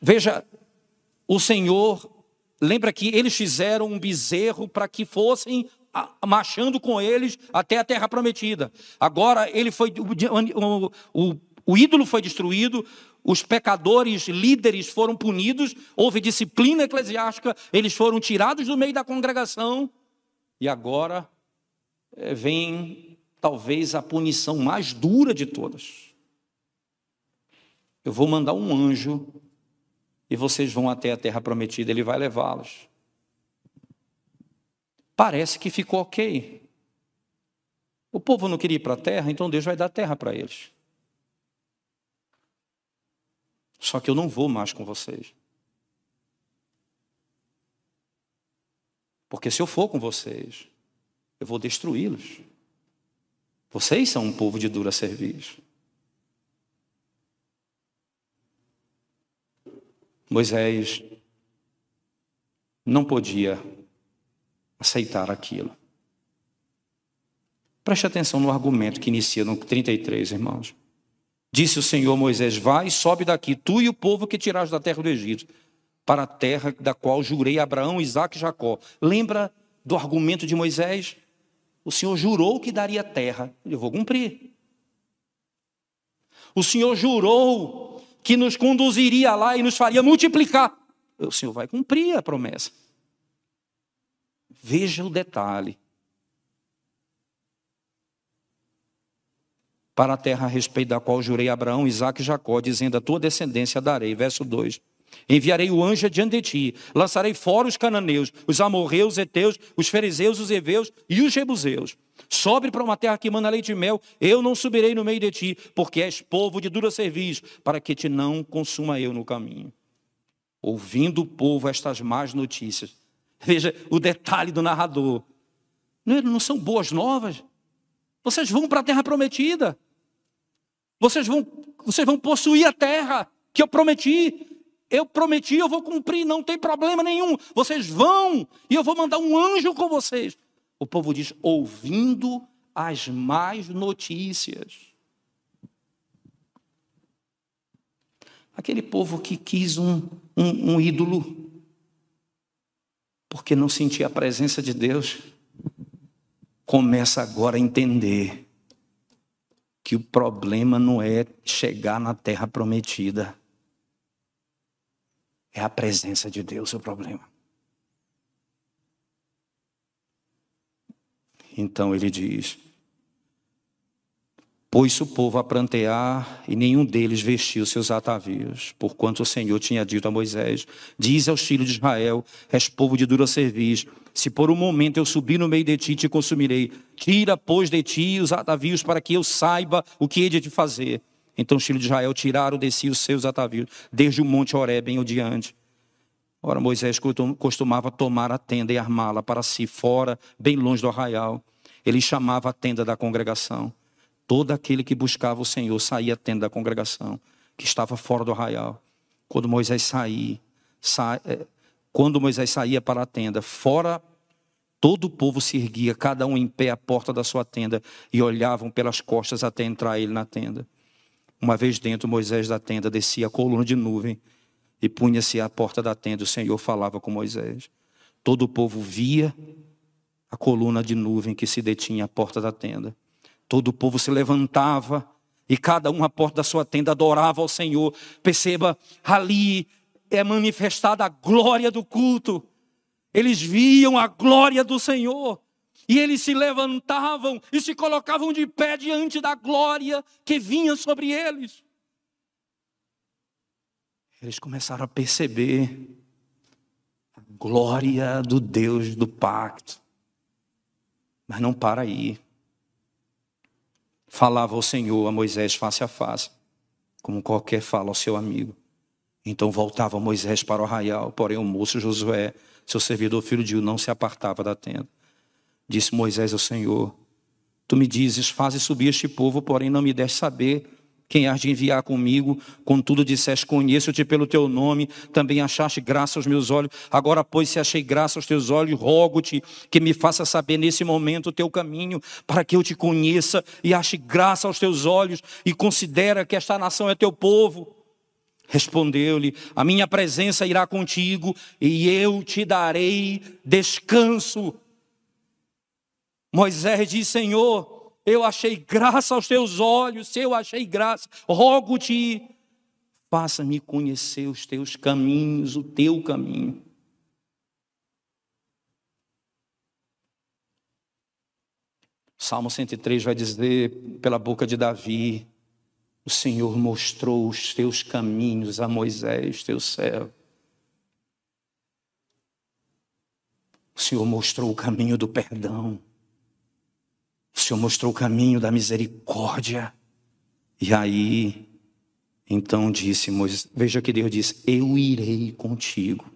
Veja, o Senhor, lembra que eles fizeram um bezerro para que fossem marchando com eles até a terra prometida. Agora ele foi o, o, o ídolo foi destruído, os pecadores líderes foram punidos, houve disciplina eclesiástica, eles foram tirados do meio da congregação e agora é, vem talvez a punição mais dura de todas. Eu vou mandar um anjo e vocês vão até a terra prometida, ele vai levá-los. Parece que ficou ok. O povo não queria ir para a terra, então Deus vai dar terra para eles. Só que eu não vou mais com vocês. Porque se eu for com vocês, eu vou destruí-los. Vocês são um povo de dura serviço. Moisés não podia aceitar aquilo. Preste atenção no argumento que inicia no 33, irmãos. Disse o Senhor Moisés: Vai, sobe daqui, tu e o povo que tiraste da terra do Egito, para a terra da qual jurei a Abraão, Isaac e Jacó. Lembra do argumento de Moisés? O Senhor jurou que daria terra. Eu vou cumprir. O Senhor jurou que nos conduziria lá e nos faria multiplicar. O Senhor vai cumprir a promessa. Veja o detalhe. Para a terra a respeito da qual jurei a Abraão, Isaac e Jacó, dizendo: A tua descendência darei. Verso 2. Enviarei o anjo adiante de ti, lançarei fora os cananeus, os amorreus, os heteus, os fariseus, os heveus e os jebuseus. Sobre para uma terra que manda leite e mel, eu não subirei no meio de ti, porque és povo de dura serviço, para que te não consuma eu no caminho. Ouvindo o povo estas más notícias, Veja o detalhe do narrador. Não, não são boas novas. Vocês vão para a terra prometida. Vocês vão, vocês vão possuir a terra que eu prometi. Eu prometi, eu vou cumprir, não tem problema nenhum. Vocês vão e eu vou mandar um anjo com vocês. O povo diz: ouvindo as más notícias. Aquele povo que quis um, um, um ídolo porque não sentia a presença de Deus, começa agora a entender que o problema não é chegar na terra prometida, é a presença de Deus o problema. Então ele diz: Pôs o povo a prantear, e nenhum deles vestiu seus atavios, porquanto o Senhor tinha dito a Moisés: Diz aos filhos de Israel: És povo de dura serviço. Se por um momento eu subir no meio de ti, te consumirei. Tira, pois, de ti os atavios, para que eu saiba o que hei de te fazer. Então os filhos de Israel tiraram de si os seus atavios, desde o monte Horeb em diante. Ora, Moisés costumava tomar a tenda e armá-la para si, fora, bem longe do arraial. Ele chamava a tenda da congregação. Todo aquele que buscava o Senhor saía tendo da congregação, que estava fora do arraial. Quando Moisés saía, sa... É, quando Moisés saía para a tenda, fora todo o povo se erguia, cada um em pé à porta da sua tenda, e olhavam pelas costas até entrar ele na tenda. Uma vez dentro, Moisés da tenda descia a coluna de nuvem e punha-se à porta da tenda. O Senhor falava com Moisés. Todo o povo via a coluna de nuvem que se detinha à porta da tenda. Todo o povo se levantava e cada um à porta da sua tenda adorava ao Senhor. Perceba, ali é manifestada a glória do culto. Eles viam a glória do Senhor. E eles se levantavam e se colocavam de pé diante da glória que vinha sobre eles. Eles começaram a perceber a glória do Deus do pacto. Mas não para aí falava ao Senhor, a Moisés face a face, como qualquer fala ao seu amigo. Então voltava Moisés para o arraial, porém o moço Josué, seu servidor filho de U, não se apartava da tenda. Disse Moisés ao Senhor: Tu me dizes, faze subir este povo, porém não me deste saber quem há de enviar comigo, contudo disseste, conheço-te pelo teu nome, também achaste graça aos meus olhos, agora pois se achei graça aos teus olhos, rogo-te que me faça saber nesse momento o teu caminho, para que eu te conheça e ache graça aos teus olhos e considera que esta nação é teu povo. Respondeu-lhe: A minha presença irá contigo e eu te darei descanso. Moisés disse: Senhor, eu achei graça aos teus olhos, eu achei graça, rogo-te, faça-me conhecer os teus caminhos, o teu caminho. Salmo 103 vai dizer, pela boca de Davi, o Senhor mostrou os teus caminhos a Moisés, teu servo. O Senhor mostrou o caminho do perdão. O Senhor mostrou o caminho da misericórdia. E aí, então disse Moisés, veja que Deus disse: Eu irei contigo.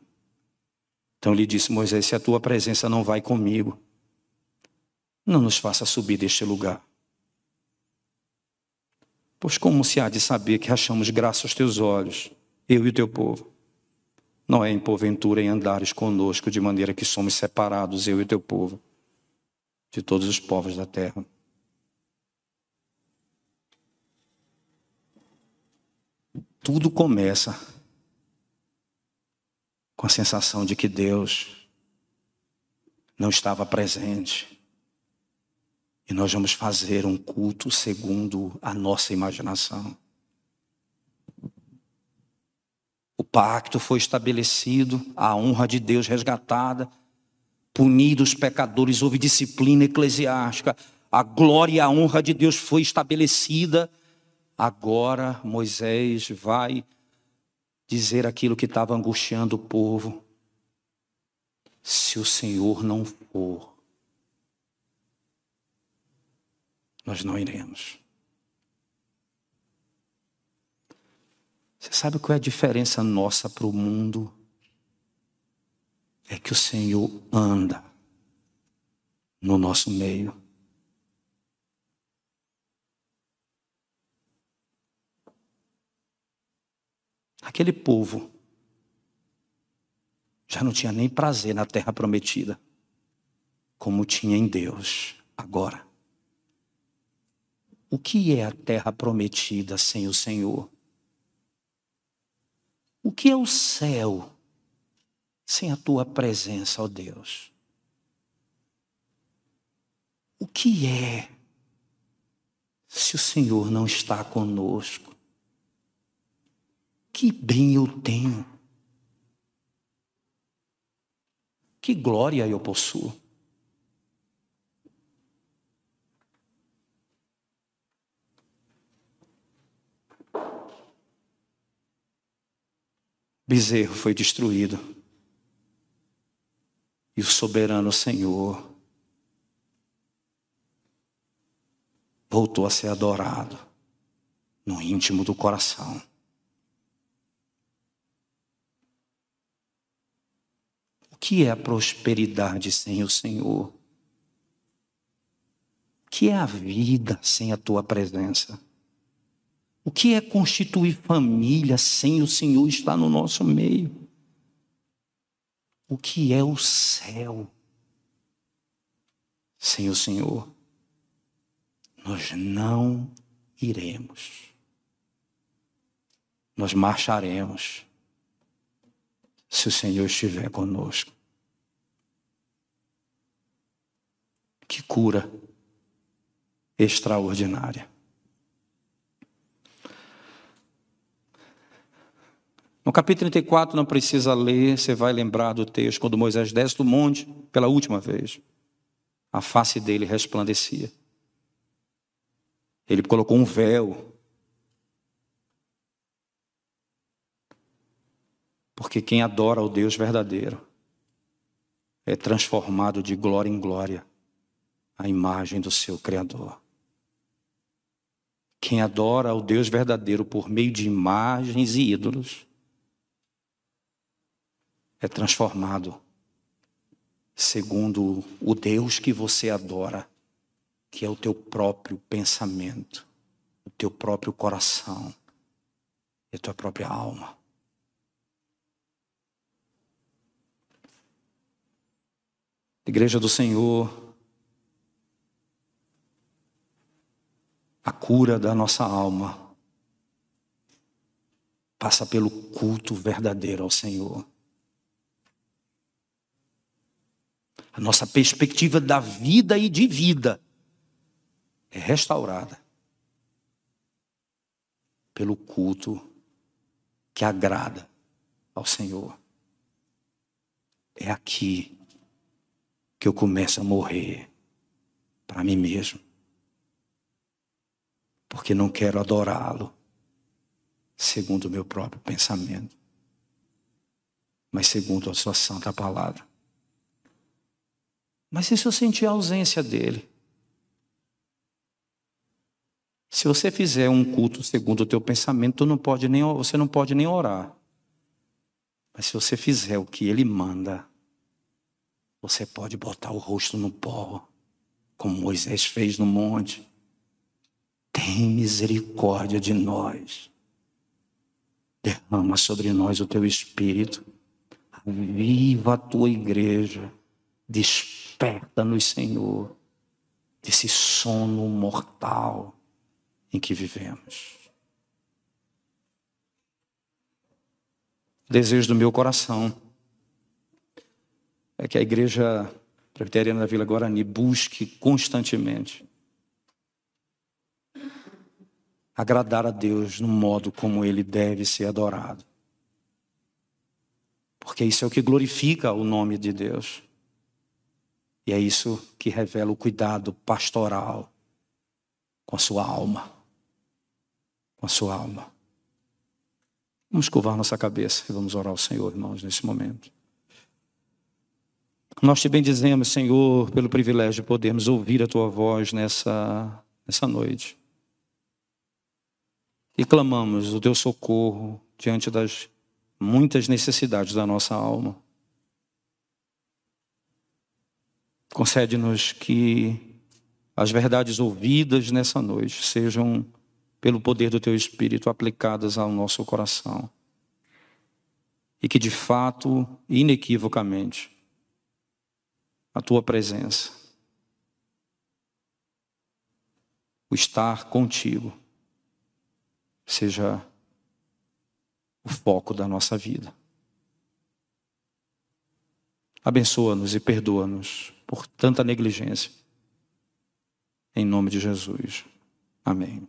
Então lhe disse Moisés: Se a tua presença não vai comigo, não nos faça subir deste lugar. Pois como se há de saber que achamos graça aos teus olhos, eu e o teu povo? Não é em porventura em andares conosco de maneira que somos separados, eu e o teu povo de todos os povos da terra. Tudo começa com a sensação de que Deus não estava presente. E nós vamos fazer um culto segundo a nossa imaginação. O pacto foi estabelecido, a honra de Deus resgatada, punidos os pecadores, houve disciplina eclesiástica, a glória e a honra de Deus foi estabelecida. Agora Moisés vai dizer aquilo que estava angustiando o povo. Se o Senhor não for, nós não iremos. Você sabe qual é a diferença nossa para o mundo? É que o Senhor anda no nosso meio. Aquele povo já não tinha nem prazer na terra prometida, como tinha em Deus agora. O que é a terra prometida sem o Senhor? O que é o céu sem a tua presença, ó Deus? O que é se o Senhor não está conosco? Que bem eu tenho? Que glória eu possuo? Bezerro foi destruído e o soberano Senhor voltou a ser adorado no íntimo do coração. O que é a prosperidade sem o Senhor? O que é a vida sem a tua presença? O que é constituir família sem o Senhor estar no nosso meio? O que é o céu sem o Senhor. Nós não iremos. Nós marcharemos se o Senhor estiver conosco. Que cura extraordinária. No capítulo 34, não precisa ler, você vai lembrar do texto, quando Moisés desce do monte pela última vez. A face dele resplandecia. Ele colocou um véu. Porque quem adora o Deus verdadeiro é transformado de glória em glória à imagem do seu Criador. Quem adora o Deus verdadeiro por meio de imagens e ídolos é transformado segundo o Deus que você adora, que é o teu próprio pensamento, o teu próprio coração e a tua própria alma. Igreja do Senhor, a cura da nossa alma passa pelo culto verdadeiro ao Senhor. A nossa perspectiva da vida e de vida é restaurada pelo culto que agrada ao Senhor. É aqui que eu começo a morrer para mim mesmo. Porque não quero adorá-lo segundo o meu próprio pensamento, mas segundo a sua santa palavra. Mas e se eu sentir a ausência dele? Se você fizer um culto segundo o teu pensamento, não pode nem, você não pode nem orar. Mas se você fizer o que ele manda, você pode botar o rosto no pó, como Moisés fez no monte. Tem misericórdia de nós. Derrama sobre nós o teu espírito. Viva a tua igreja. Desperta-nos, Senhor, desse sono mortal em que vivemos. O desejo do meu coração é que a igreja presbiteriana da Vila Guarani busque constantemente agradar a Deus no modo como ele deve ser adorado. Porque isso é o que glorifica o nome de Deus. E é isso que revela o cuidado pastoral com a sua alma com a sua alma. Vamos curvar nossa cabeça e vamos orar ao Senhor, irmãos, nesse momento. Nós te bendizemos, Senhor, pelo privilégio de podermos ouvir a tua voz nessa, nessa noite. E clamamos o teu socorro diante das muitas necessidades da nossa alma. Concede-nos que as verdades ouvidas nessa noite sejam pelo poder do teu Espírito aplicadas ao nosso coração. E que de fato, inequivocamente, a tua presença, o estar contigo, seja o foco da nossa vida. Abençoa-nos e perdoa-nos por tanta negligência. Em nome de Jesus. Amém.